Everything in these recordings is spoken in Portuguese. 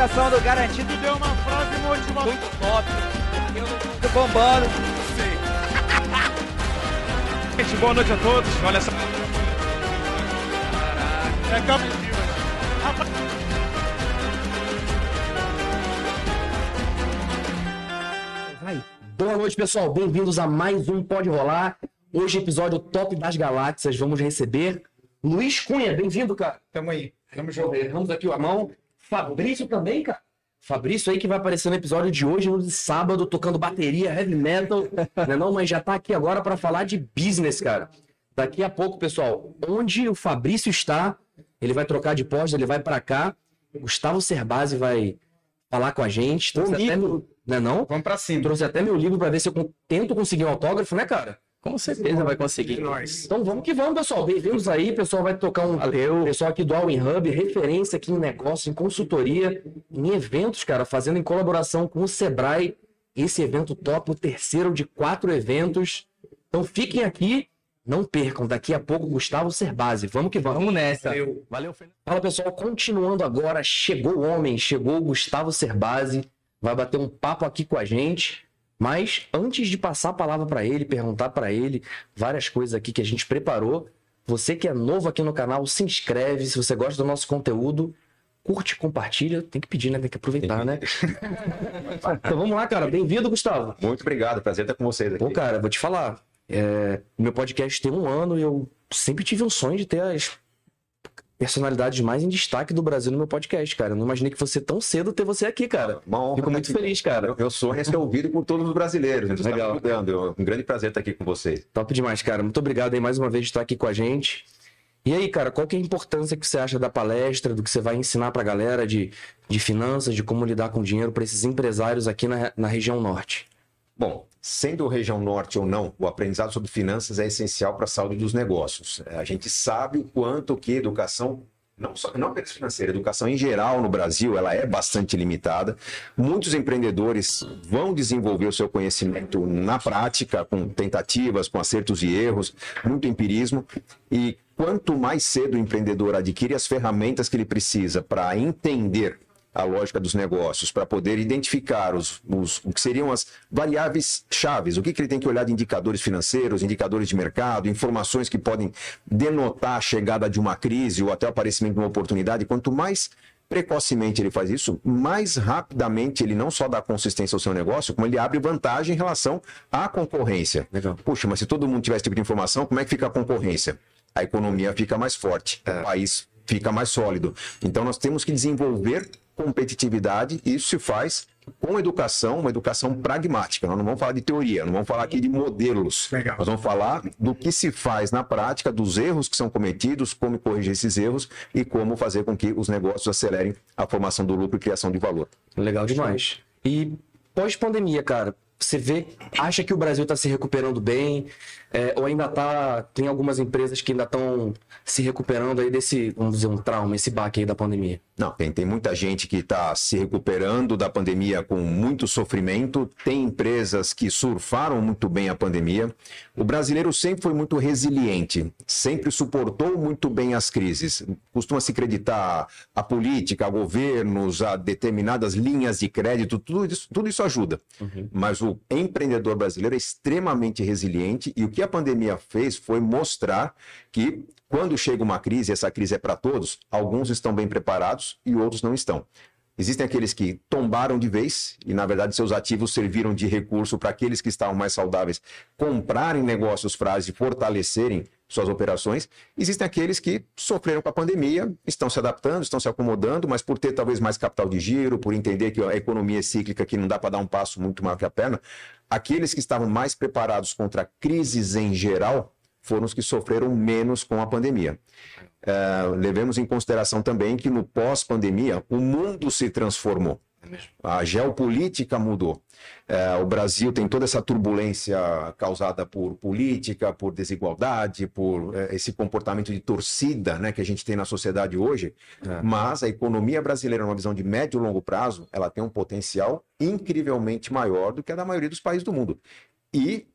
apresentação do Garantido deu uma frase motivadora. Muito top. Eu tô bombando. Sim. Gente, boa noite a todos. Olha só. É campo. Vai. Boa noite, pessoal. Bem-vindos a mais um Pode Rolar. Hoje, episódio Top das Galáxias. Vamos receber Luiz Cunha. Bem-vindo, cara. Tamo aí. Tamo junto. Erramos aqui o mão. Fabrício também, cara. Fabrício aí que vai aparecer no episódio de hoje, no sábado, tocando bateria, heavy metal, né não? Mas já tá aqui agora para falar de business, cara. Daqui a pouco, pessoal, onde o Fabrício está, ele vai trocar de posto, ele vai para cá. Gustavo Cerbasi vai falar com a gente. Trouxe até meu, né não? Vamos para cima. Trouxe até meu livro para ver se eu tento conseguir um autógrafo, né, cara? Com certeza vai conseguir. Então vamos que vamos, pessoal. Bem-vindos aí. O pessoal vai tocar um. Valeu. Pessoal aqui do All in Hub, referência aqui em negócio, em consultoria, em eventos, cara, fazendo em colaboração com o Sebrae. Esse evento top, o terceiro de quatro eventos. Então fiquem aqui, não percam. Daqui a pouco, Gustavo Cerbasi. Vamos que vamos. Vamos nessa. Valeu. Valeu, Fala, pessoal. Continuando agora, chegou o homem, chegou o Gustavo Cerbasi. Vai bater um papo aqui com a gente. Mas antes de passar a palavra para ele, perguntar para ele várias coisas aqui que a gente preparou, você que é novo aqui no canal, se inscreve. Se você gosta do nosso conteúdo, curte, compartilha. Tem que pedir, né? Tem que aproveitar, né? então vamos lá, cara. Bem-vindo, Gustavo. Muito obrigado. Prazer estar com vocês aqui. Pô, cara, vou te falar. É... Meu podcast tem um ano e eu sempre tive um sonho de ter as personalidades mais em destaque do Brasil no meu podcast, cara. Eu não imaginei que fosse tão cedo ter você aqui, cara. Uma honra Fico muito feliz, cara. Eu, eu sou ser ouvido por todos os brasileiros. Então Legal. Tá um grande prazer estar aqui com vocês. Top demais, cara. Muito obrigado aí mais uma vez de estar aqui com a gente. E aí, cara, qual que é a importância que você acha da palestra, do que você vai ensinar pra galera de, de finanças, de como lidar com dinheiro para esses empresários aqui na, na região norte? Bom, sendo região norte ou não, o aprendizado sobre finanças é essencial para a saúde dos negócios. A gente sabe o quanto que educação não só não apenas financeira, educação em geral no Brasil, ela é bastante limitada. Muitos empreendedores vão desenvolver o seu conhecimento na prática, com tentativas, com acertos e erros, muito empirismo. E quanto mais cedo o empreendedor adquire as ferramentas que ele precisa para entender a lógica dos negócios, para poder identificar os, os, o que seriam as variáveis chaves, o que, que ele tem que olhar de indicadores financeiros, indicadores de mercado, informações que podem denotar a chegada de uma crise ou até o aparecimento de uma oportunidade. Quanto mais precocemente ele faz isso, mais rapidamente ele não só dá consistência ao seu negócio, como ele abre vantagem em relação à concorrência. Legal. Puxa, mas se todo mundo tivesse tipo de informação, como é que fica a concorrência? A economia fica mais forte, é. o país fica mais sólido. Então nós temos que desenvolver competitividade, e isso se faz com educação, uma educação pragmática. Nós não vamos falar de teoria, não vamos falar aqui de modelos. Legal. Nós vamos falar do que se faz na prática, dos erros que são cometidos, como corrigir esses erros e como fazer com que os negócios acelerem a formação do lucro e criação de valor. Legal demais. E pós-pandemia, cara, você vê, acha que o Brasil está se recuperando bem? É, ou ainda tá. Tem algumas empresas que ainda estão se recuperando aí desse, vamos dizer, um trauma, esse baque aí da pandemia? Não, tem, tem muita gente que está se recuperando da pandemia com muito sofrimento. Tem empresas que surfaram muito bem a pandemia. O brasileiro sempre foi muito resiliente, sempre suportou muito bem as crises. Costuma se acreditar a política, a governos, a determinadas linhas de crédito, tudo isso, tudo isso ajuda. Uhum. Mas o empreendedor brasileiro é extremamente resiliente e o que que a pandemia fez foi mostrar que quando chega uma crise, essa crise é para todos, alguns estão bem preparados e outros não estão. Existem aqueles que tombaram de vez e, na verdade, seus ativos serviram de recurso para aqueles que estavam mais saudáveis comprarem negócios frágeis e fortalecerem suas operações. Existem aqueles que sofreram com a pandemia, estão se adaptando, estão se acomodando, mas por ter talvez mais capital de giro, por entender que a economia é cíclica, que não dá para dar um passo muito maior que a perna, aqueles que estavam mais preparados contra crises em geral foram os que sofreram menos com a pandemia. Uh, levemos em consideração também que no pós-pandemia o mundo se transformou. A geopolítica mudou. É, o Brasil tem toda essa turbulência causada por política, por desigualdade, por é, esse comportamento de torcida né, que a gente tem na sociedade hoje. É. Mas a economia brasileira, numa visão de médio e longo prazo, ela tem um potencial incrivelmente maior do que a da maioria dos países do mundo. E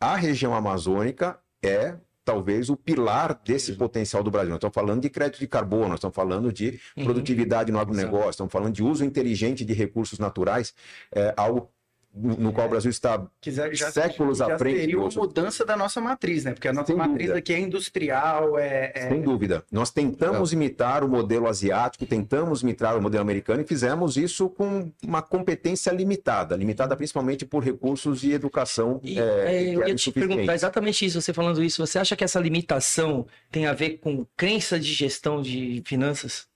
a região amazônica é talvez o pilar desse potencial do Brasil. Nós estamos falando de crédito de carbono, nós estamos falando de Uhum. produtividade no agronegócio, estamos falando de uso inteligente de recursos naturais, é, algo no, no qual o Brasil está Quiser, já, séculos já à frente. seria uma mudança da nossa matriz, né? Porque a nossa Sem matriz dúvida. aqui é industrial, é, é- Sem dúvida. Nós tentamos imitar o modelo asiático, tentamos imitar o modelo americano e fizemos isso com uma competência limitada, limitada principalmente por recursos e educação. E, é, é, eu ia te perguntar exatamente isso, você falando isso. Você acha que essa limitação tem a ver com crença de gestão de finanças?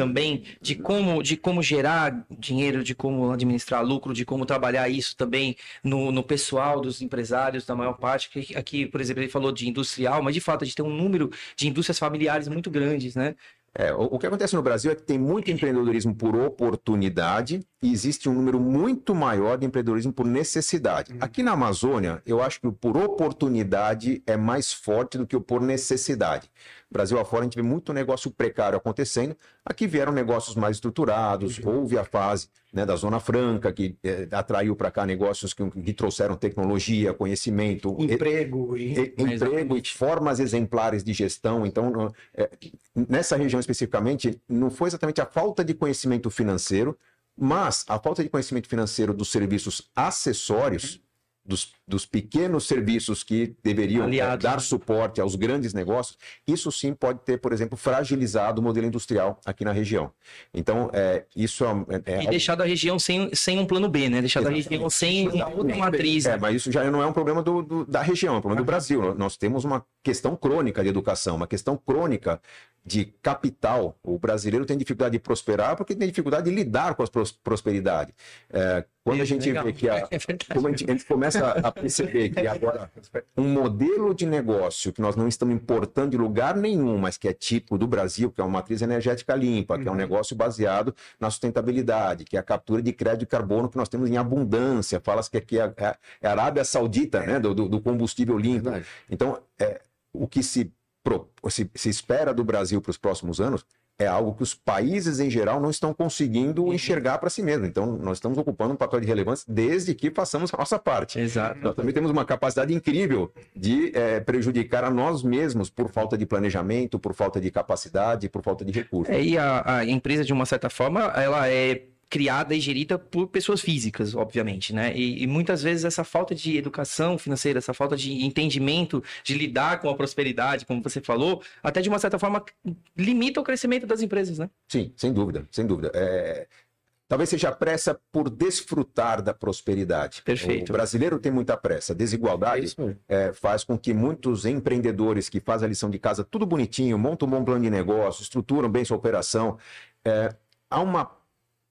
Também de como, de como gerar dinheiro, de como administrar lucro, de como trabalhar isso também no, no pessoal dos empresários, da maior parte. Que Aqui, por exemplo, ele falou de industrial, mas de fato a gente tem um número de indústrias familiares muito grandes, né? É, o, o que acontece no Brasil é que tem muito empreendedorismo por oportunidade existe um número muito maior de empreendedorismo por necessidade. Aqui na Amazônia, eu acho que o por oportunidade é mais forte do que o por necessidade. Brasil afora, a gente vê muito negócio precário acontecendo. Aqui vieram negócios mais estruturados, houve a fase né, da Zona Franca, que eh, atraiu para cá negócios que, que trouxeram tecnologia, conhecimento, emprego e... e- emprego e formas exemplares de gestão. Então, é, nessa região especificamente, não foi exatamente a falta de conhecimento financeiro, mas a falta de conhecimento financeiro dos serviços acessórios, dos, dos pequenos serviços que deveriam é, Aliados, dar né? suporte aos grandes negócios, isso sim pode ter, por exemplo, fragilizado o modelo industrial aqui na região. Então, é, isso é, é E deixado a região sem, sem um plano B, né? Deixado a Exatamente. região sem uma outra matriz. É, né? mas isso já não é um problema do- do- da região, é um problema do Brasil. Nós temos uma questão crônica de educação, uma questão crônica de capital. O brasileiro tem dificuldade de prosperar porque tem dificuldade de lidar com a pros- prosperidade. É, quando a gente Legal. vê que a, É verdade. como a gente, a gente começa a perceber que agora um modelo de negócio que nós não estamos importando de lugar nenhum, mas que é típico do Brasil, que é uma matriz energética limpa, que é um negócio baseado na sustentabilidade, que é a captura de crédito de carbono que nós temos em abundância. Fala-se que aqui é a, é a Arábia Saudita, né, do, do- combustível limpo. Então, é, o que se, pro- se, se espera do Brasil para os próximos anos é algo que os países em geral não estão conseguindo enxergar para si mesmos. Então, nós estamos ocupando um papel de relevância desde que façamos a nossa parte. Exato. Nós também temos uma capacidade incrível de eh, prejudicar a nós mesmos por falta de planejamento, por falta de capacidade, por falta de recursos. É, e a, a empresa, de uma certa forma, ela é criada e gerida por pessoas físicas, obviamente, né? E, e muitas vezes essa falta de educação financeira, essa falta de entendimento de lidar com a prosperidade, como você falou, até de uma certa forma limita o crescimento das empresas, né? Sim, sem dúvida, sem dúvida. É, Talvez seja a pressa por desfrutar da prosperidade. Perfeito. O brasileiro tem muita pressa. É desigualdade mesmo. é, faz com que muitos empreendedores que fazem a lição de casa tudo bonitinho, montam um bom plano de negócio, estruturam bem sua operação, é, há uma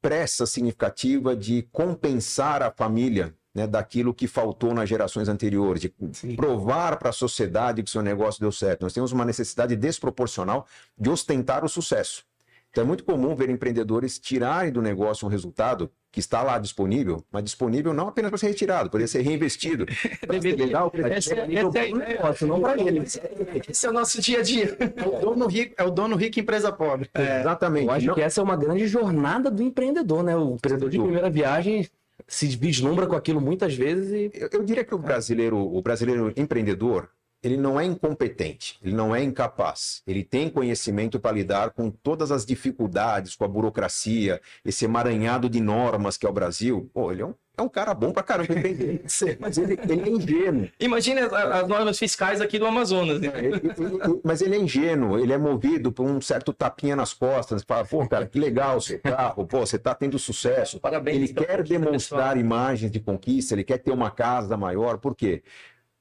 pressa significativa de compensar a família né, daquilo que faltou nas gerações anteriores, de provar para a sociedade que seu negócio deu certo. Nós temos uma necessidade desproporcional de ostentar o sucesso. Então é muito comum ver empreendedores tirarem do negócio um resultado que está lá disponível, mas disponível não apenas para ser retirado, poderia ser reinvestido. Ser legal, Essa, é essa é ideia. não para ele. Esse é o nosso dia a dia. É o dono rico, é o dono rico e empresa pobre. Exatamente. Eu acho Não- que essa é uma grande jornada do empreendedor, né? O empreendedor de primeira viagem se vislumbra com aquilo muitas vezes e Eu, eu diria que o brasileiro, o brasileiro empreendedor, ele não é incompetente, ele não é incapaz. Ele tem conhecimento para lidar com todas as dificuldades, com a burocracia, esse emaranhado de normas que é o Brasil. Pô, ele é um, é um cara bom para caramba. Mas ele, ele é ingênuo. Imagina as, as normas fiscais aqui do Amazonas, né? Ele- ele- mas ele é ingênuo, ele é movido por um certo tapinha nas costas. Fala, pô, cara, que legal o seu carro, pô, você tá tendo sucesso. Parabéns Ele pela quer demonstrar pessoal. imagens de conquista, ele quer ter uma casa maior. Por quê?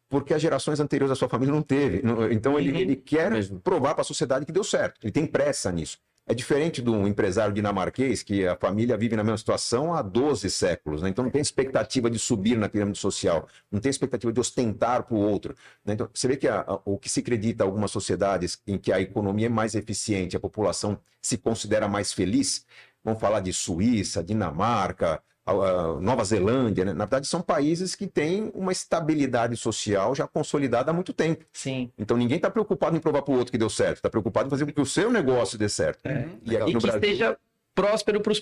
Porque as gerações anteriores da sua família não teve. Então ele, Uhum. ele quer Mesmo. provar para a sociedade que deu certo. Ele tem pressa nisso. É diferente de um empresário dinamarquês que a família vive na mesma situação há 12 séculos. né? Então não tem expectativa de subir na pirâmide social, não tem expectativa de ostentar para o outro. né? Então você vê que a- a- o que se acredita em algumas sociedades em que a economia é mais eficiente, a população se considera mais feliz, vamos falar de Suíça, Dinamarca, Nova Zelândia, né? na verdade são países que têm uma estabilidade social já consolidada há muito tempo. Sim. Então ninguém está preocupado em provar para o outro que deu certo, está preocupado em fazer com que o seu negócio dê certo. E aqui E no que Brasil, esteja próspero para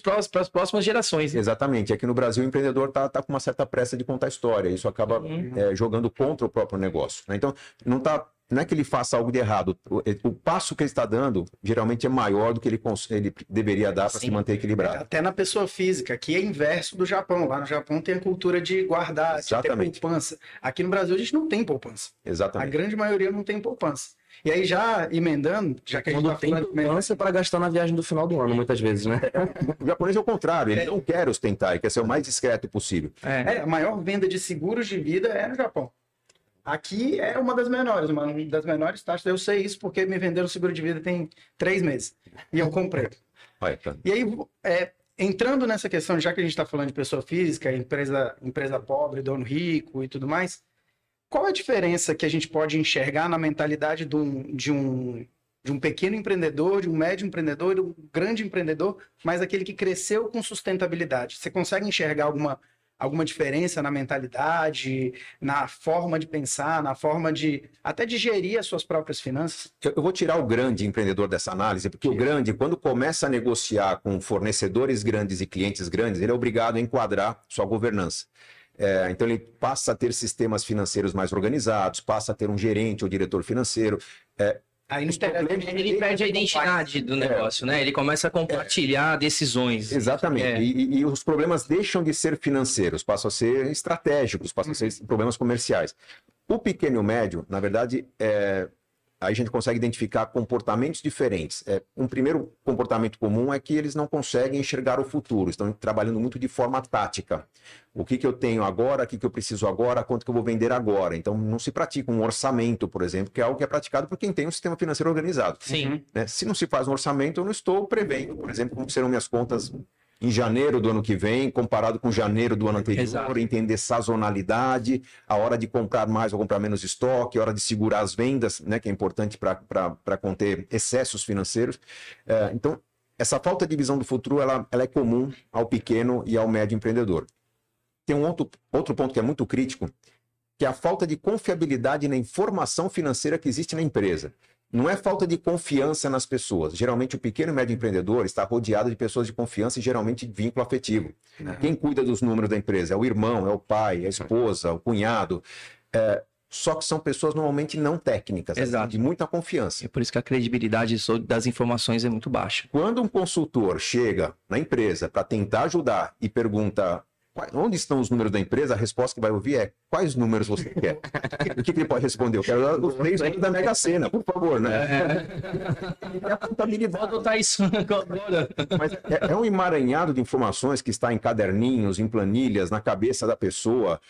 as próximas gerações. né? exatamente, aqui no Brasil o empreendedor está com uma certa pressa de contar história, isso acaba Uhum. é, jogando contra o próprio negócio. né? Então não está não é que ele faça algo de errado. O, o passo que ele está dando geralmente é maior do que ele, ele deveria dar para se manter equilibrado. Até na pessoa física, que é inverso do Japão. Lá no Japão tem a cultura de guardar, de ter Exatamente. poupança. Aqui no Brasil a gente não tem poupança. A Exatamente. grande maioria não tem poupança. E aí, já emendando, já que a gente Quando tá tem poupança para gastar na viagem do final do ano, muitas vezes, né? O japonês é o contrário, ele não quer ostentar, ele quer ser o mais discreto possível. É. É, a maior venda de seguros de vida é no Japão. Aqui é uma das menores, uma das menores taxas. Eu sei isso porque me venderam seguro de vida tem três meses. E eu comprei. Olha, tá. E aí, é, entrando nessa questão, já que a gente está falando de pessoa física, empresa, empresa pobre, dono rico e tudo mais, qual a diferença que a gente pode enxergar na mentalidade de um, de um, de um pequeno empreendedor, de um médio empreendedor, de um grande empreendedor, mas aquele que cresceu com sustentabilidade? Você consegue enxergar alguma, alguma diferença na mentalidade, na forma de pensar, na forma de até de gerir as suas próprias finanças? Eu vou tirar o grande empreendedor dessa análise, porque o grande, quando começa a negociar com fornecedores grandes e clientes grandes, ele é obrigado a enquadrar sua governança. É, então, ele passa a ter sistemas financeiros mais organizados, passa a ter um gerente ou diretor financeiro. Aí Os problemas- Ele perde a identidade do negócio, né? Ele começa a compartilhar decisões. Exatamente. É. E, e- os problemas deixam de ser financeiros, passam a ser estratégicos, passam a ser problemas comerciais. O pequeno e o médio, na verdade, é, a gente consegue identificar comportamentos diferentes. É, um primeiro comportamento comum é que eles não conseguem enxergar o futuro, estão trabalhando muito de forma tática. O que, que eu tenho agora, o que, que eu preciso agora, quanto que eu vou vender agora. Então, não se pratica um orçamento, por exemplo, que é algo que é praticado por quem tem um sistema financeiro organizado Sim. né? Se não se faz um orçamento, eu não estou prevendo, por exemplo, como serão minhas contas em janeiro do ano que vem, comparado com janeiro do ano anterior, Exato. entender sazonalidade, a hora de comprar mais ou comprar menos estoque, a hora de segurar as vendas, né, que é importante para conter excessos financeiros. É, então, essa falta de visão do futuro, ela, ela é comum ao pequeno e ao médio empreendedor. Tem um outro, outro ponto que é muito crítico, que é a falta de confiabilidade na informação financeira que existe na empresa. Não é falta de confiança nas pessoas. Geralmente, o pequeno e médio empreendedor está rodeado de pessoas de confiança e geralmente de vínculo afetivo. Quem cuida dos números da empresa é o irmão, é o pai, é a esposa, o cunhado. É, só que são pessoas normalmente não técnicas, Exato. de muita confiança. É por isso que a credibilidade das informações é muito baixa. Quando um consultor chega na empresa para tentar ajudar e pergunta "Quais- onde estão os números da empresa, a resposta que vai ouvir é quais números você quer? o que, que ele pode responder? Eu quero os três números da Mega Sena, por favor, né? É a contabilidade. Vou adotar isso agora. Mas é, é um emaranhado de informações que está em caderninhos, em planilhas, na cabeça da pessoa.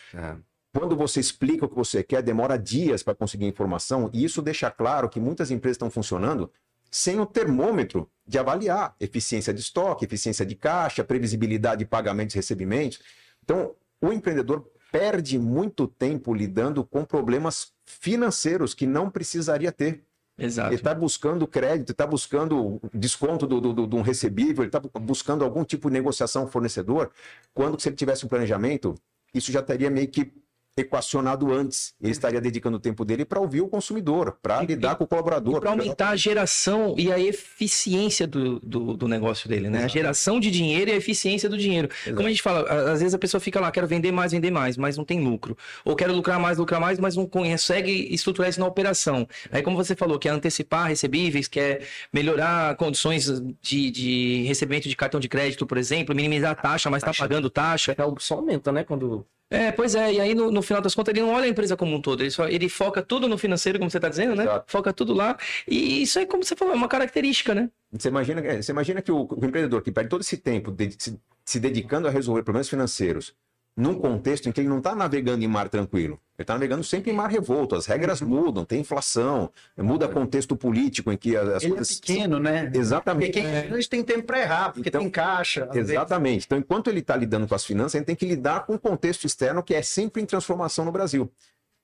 Quando você explica o que você quer, demora dias para conseguir informação, e isso deixa claro que muitas empresas estão funcionando sem o termômetro de avaliar eficiência de estoque, eficiência de caixa, previsibilidade de pagamentos e recebimentos. Então, o empreendedor perde muito tempo lidando com problemas financeiros que não precisaria ter. Exato. Ele está buscando crédito, está buscando desconto do, do, do- de um recebível, ele está buscando algum tipo de negociação fornecedor, quando se ele tivesse um planejamento, isso já estaria meio que equacionado antes. Ele estaria dedicando o tempo dele para ouvir o consumidor, para lidar com o colaborador. Para aumentar a geração e a eficiência do, do, do negócio dele, né? A geração de dinheiro e a eficiência do dinheiro. Como a gente fala, às vezes a pessoa fica lá, quero vender mais, vender mais, mas não tem lucro. Ou quero lucrar mais, lucrar mais, mas não consegue estruturar isso na operação. Aí, como você falou, quer antecipar recebíveis, quer melhorar condições de, de recebimento de cartão de crédito, por exemplo, minimizar a taxa, mas está pagando taxa. É algo só aumenta, né? Quando. É, pois é, e aí no, no final das contas ele não olha a empresa como um todo, ele, só, ele foca tudo no financeiro, como você está dizendo, né? Exato. Foca tudo lá. E isso é como você falou, é uma característica, né? Você imagina, é, você imagina que o, o empreendedor que perde todo esse tempo de- se, se dedicando a resolver problemas financeiros num contexto em que ele não está navegando em mar tranquilo. Ele está navegando sempre em mar revolto. As regras mudam, tem inflação, muda contexto político em que as, Ele é coisas. pequeno, né? Porque Exatamente. quem é tem tempo para errar, porque Então, tem caixa. às vezes. Exatamente. Então, enquanto ele está lidando com as finanças, ele tem que lidar com o contexto externo que é sempre em transformação no Brasil.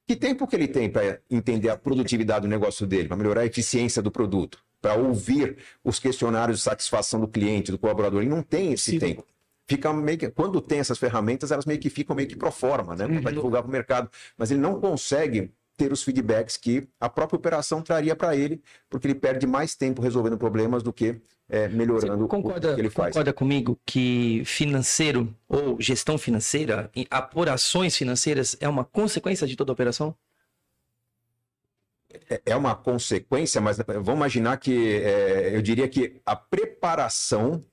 Que tempo que ele tem para entender a produtividade do negócio dele, para melhorar a eficiência do produto, para ouvir os questionários de satisfação do cliente, do colaborador? Ele não tem esse tempo. Fica meio que, quando tem essas ferramentas, elas meio que ficam meio que pro forma, né? Para divulgar para o mercado. Mas ele não consegue ter os feedbacks que a própria operação traria para ele, porque ele perde mais tempo resolvendo problemas do que eh, melhorando o concorda, que ele faz. concorda comigo que financeiro ou gestão financeira, apurações financeiras é uma consequência de toda operação? é- é uma consequência, mas vamos imaginar que é, eu diria que a preparação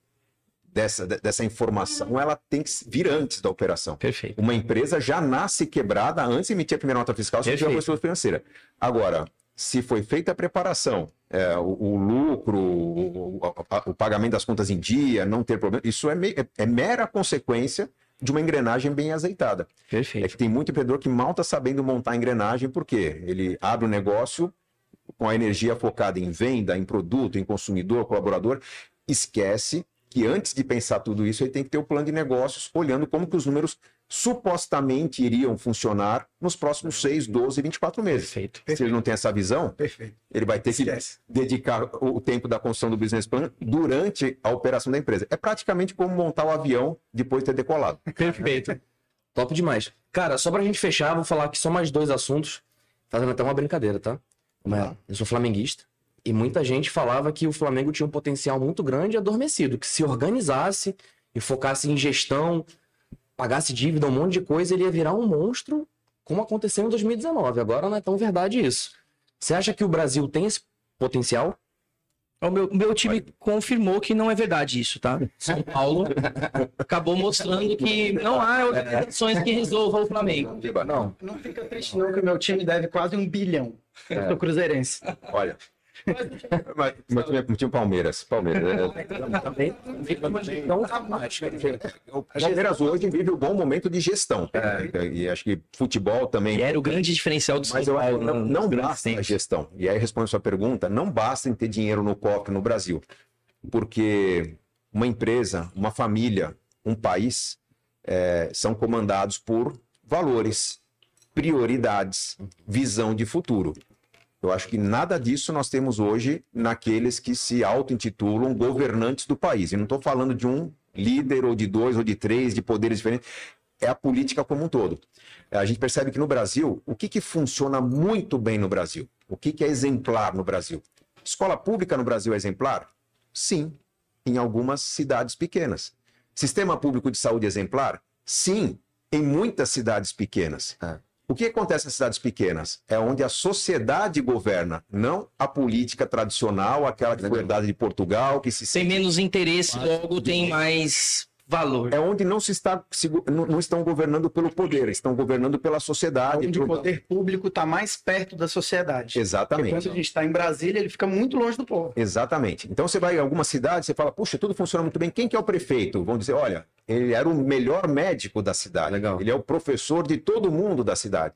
dessa, de- dessa informação ela tem que vir antes da operação. Perfeito. Uma empresa já nasce quebrada antes de emitir a primeira nota fiscal se tiver uma pessoa financeira. Agora, se foi feita a preparação, é, o, o lucro, o, o- o pagamento das contas em dia, não ter problema, isso é, me- é- é mera consequência de uma engrenagem bem azeitada. É Perfeito. que tem muito empreendedor que mal está sabendo montar a engrenagem, porque ele abre o negócio com a energia focada em venda, em produto, em consumidor, colaborador, esquece que antes de pensar tudo isso, ele tem que ter o plano de negócios, olhando como que os números supostamente iriam funcionar nos próximos 6, 12, 24 meses. Perfeito. Se ele não tem essa visão, Perfeito. ele vai ter Esquece. que dedicar o tempo da construção do business plan durante a operação da empresa. É praticamente como montar o avião depois de ter decolado. Perfeito. Top demais. Cara, só pra gente fechar, vou falar aqui só mais dois assuntos, fazendo até uma brincadeira, tá? Eu sou flamenguista e muita gente falava que o Flamengo tinha um potencial muito grande e adormecido, que se organizasse e focasse em gestão, pagasse dívida, um monte de coisa, ele ia virar um monstro, como aconteceu em 2019. Agora não é tão verdade isso. Você acha que o Brasil tem esse potencial? O meu, meu time confirmou que não é verdade isso, tá? São Paulo acabou mostrando que não há organizações que resolvam o Flamengo. Não. Não fica triste não que o meu time deve quase um bilhão. Eu sou cruzeirense. Olha. Mas, é meu time é Palmeiras. Palmeiras. é- Também, então, O Palmeiras hoje vive um bom momento de gestão. E acho que futebol também. E era o grande diferencial do São Mas eu Paulo. que não, não basta a tempos. gestão. E aí, respondendo a sua pergunta, não basta em ter dinheiro no cofre no Brasil. Porque uma empresa, uma família, um país eh, são comandados por valores, prioridades, visão de futuro. Eu acho que nada disso nós temos hoje naqueles que se auto-intitulam governantes do país. E não estou falando de um líder, ou de dois, ou de três, de poderes diferentes. É a política como um todo. A gente percebe que no Brasil, o que, que funciona muito bem no Brasil? O que, que é exemplar no Brasil? Escola pública no Brasil é exemplar? Sim, em algumas cidades pequenas. Sistema público de saúde exemplar? Sim, em muitas cidades pequenas. O que acontece nas cidades pequenas? É onde a sociedade governa, não a política tradicional, aquela que foi herdada de Portugal, que se Tem menos interesse, logo tem mais valor. é onde não se está não, estão governando pelo poder, estão governando pela sociedade. Onde o poder público está mais perto da sociedade. Porque Exatamente. quando a gente está em Brasília, ele fica muito longe do povo. Exatamente. Então você vai em alguma cidade, você fala, puxa, tudo funciona muito bem. Quem que é o prefeito? Vão dizer, olha, ele era o melhor médico da cidade. Legal. Ele é o professor de todo mundo da cidade.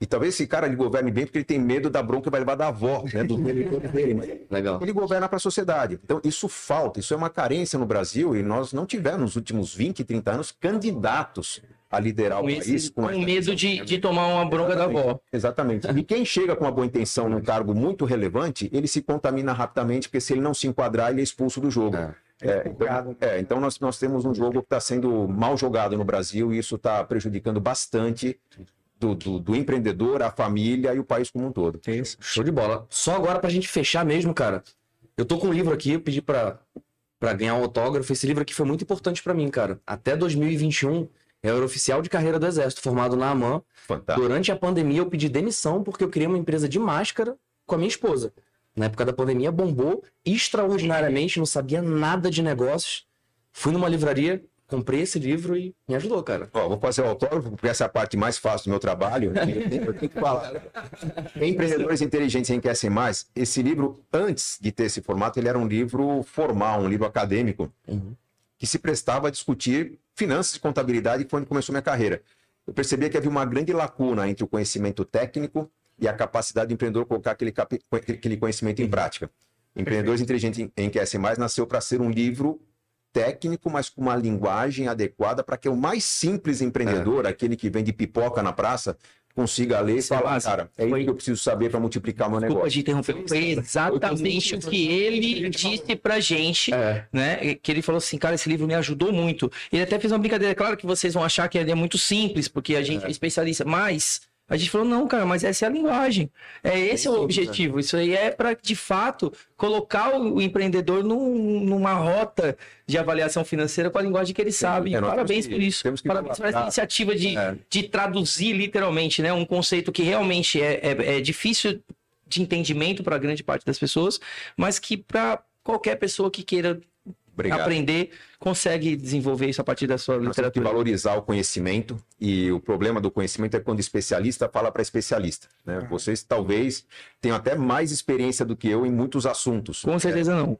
E talvez esse cara ele governe bem porque ele tem medo da bronca que vai levar da avó, né? Do eleitores dele. Mas Legal. ele governa para a sociedade. Então, isso falta, isso é uma carência no Brasil e nós não tivemos nos últimos 20, 30 anos candidatos a liderar o Com, país esse, com essa- medo de, de tomar uma bronca da avó. Exatamente. E quem chega com uma boa intenção num cargo muito relevante, ele se contamina rapidamente, porque se ele não se enquadrar, ele é expulso do jogo. É. É, então, é, então nós, nós temos um jogo que está sendo mal jogado no Brasil e isso está prejudicando bastante do, do, do empreendedor, a família e o país como um todo. Show de bola. Só agora pra gente fechar mesmo, cara. Eu tô com um livro aqui, eu pedi pra, pra ganhar um autógrafo. Esse livro aqui foi muito importante pra mim, cara. Até 2021, eu era oficial de carreira do Exército, formado na AMAN. Fantástico. Durante a pandemia, eu pedi demissão porque eu criei uma empresa de máscara com a minha esposa. Na época da pandemia, bombou extraordinariamente, não sabia nada de negócios. Fui numa livraria, comprei esse livro e me ajudou, cara. Ó, vou fazer o autógrafo, porque essa é a parte mais fácil do meu trabalho. Eu tenho, eu tenho que falar. Empreendedores Inteligentes Enriquecem Mais. Esse livro, antes de ter esse formato, ele era um livro formal, um livro acadêmico, Uhum. que se prestava a discutir finanças e contabilidade, que foi onde começou minha carreira. Eu percebia que havia uma grande lacuna entre o conhecimento técnico e a capacidade do empreendedor colocar aquele, aquele conhecimento em prática. Empreendedores Inteligentes Enriquecem Mais nasceu para ser um livro técnico, mas com uma linguagem adequada para que o mais simples empreendedor, aquele que vende pipoca na praça, consiga ler e Isso é falar, cara, é isso Foi- que eu preciso saber para multiplicar meu Desculpa negócio. de interromper. Foi exatamente o que ele disse pra gente, É. né? Que ele falou assim, cara, esse livro me ajudou muito. Ele até fez uma brincadeira. Claro que vocês vão achar que ele é muito simples, porque a gente é, especialista, mas a gente falou, não, cara, mas essa é a linguagem. É esse é o objetivo. Isso aí é para, de fato, colocar o empreendedor num- numa rota de avaliação financeira com a linguagem que ele sabe. É, Parabéns que- por isso. Parabéns por essa iniciativa de, É. de traduzir literalmente, né? Um conceito que realmente é, é, é difícil de entendimento para grande parte das pessoas, mas que para qualquer pessoa que queira Obrigado. aprender consegue desenvolver isso a partir da sua Nós temos que literatura. valorizar o conhecimento e o problema do conhecimento é quando especialista fala para especialista. Né? Vocês talvez tenham até mais experiência do que eu em muitos assuntos. Com certeza não.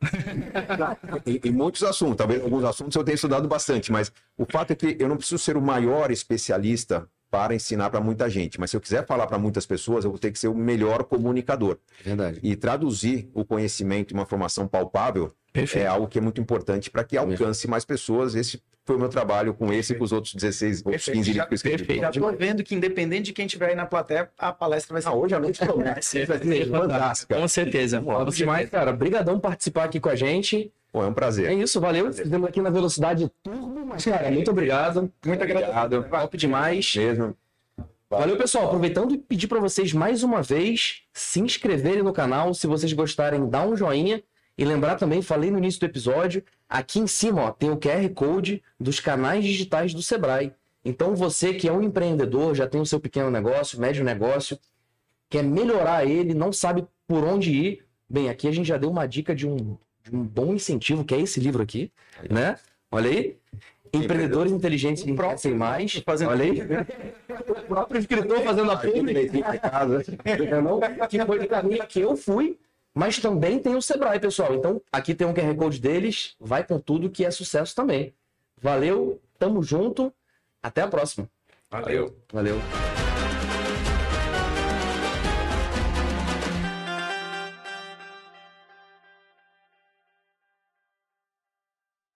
Em, em muitos assuntos, talvez alguns assuntos eu tenha estudado bastante, mas o fato é que eu não preciso ser o maior especialista para ensinar para muita gente, mas se eu quiser falar para muitas pessoas, eu vou ter que ser o melhor comunicador. Verdade. E traduzir o conhecimento em uma informação palpável Perfeito. é algo que é muito importante para que alcance mais pessoas. Esse foi o meu trabalho com esse e com os outros 16, outros Perfeito. 15 Já- livros que eu escrevi. perfeito. Já tô vendo que independente de quem tiver aí na plateia, a palestra vai ser Ah, hoje à noite. Vai ser fantástica. Com certeza. Top demais, cara. Obrigadão por participar aqui com a gente. Pô, é um É prazer. isso, valeu. Fizemos aqui na velocidade turbo, mas, cara, muito obrigado. muito Obrigado. Top demais. Mesmo. Valeu, pessoal. Aproveitando e pedir para vocês mais uma vez se inscreverem no canal. Se vocês gostarem, dá um joinha. E lembrar também, falei no início do episódio, aqui em cima ó, tem o QR Code dos canais digitais do Sebrae. Então você que é um empreendedor, já tem o seu pequeno negócio, médio negócio, quer melhorar ele, não sabe por onde ir. Bem, aqui a gente já deu uma dica de um, de um bom incentivo, que é esse livro aqui, né? Olha aí. Empreendedores inteligentes que enriquecem mais. fazendo- Olha aí. O próprio escritor fazendo a publi. Que foi o caminho que eu fui, mas também tem o Sebrae, pessoal. Então, aqui tem um QR Code deles, vai com tudo que é sucesso também. Valeu, tamo junto, até a próxima. Valeu. Valeu.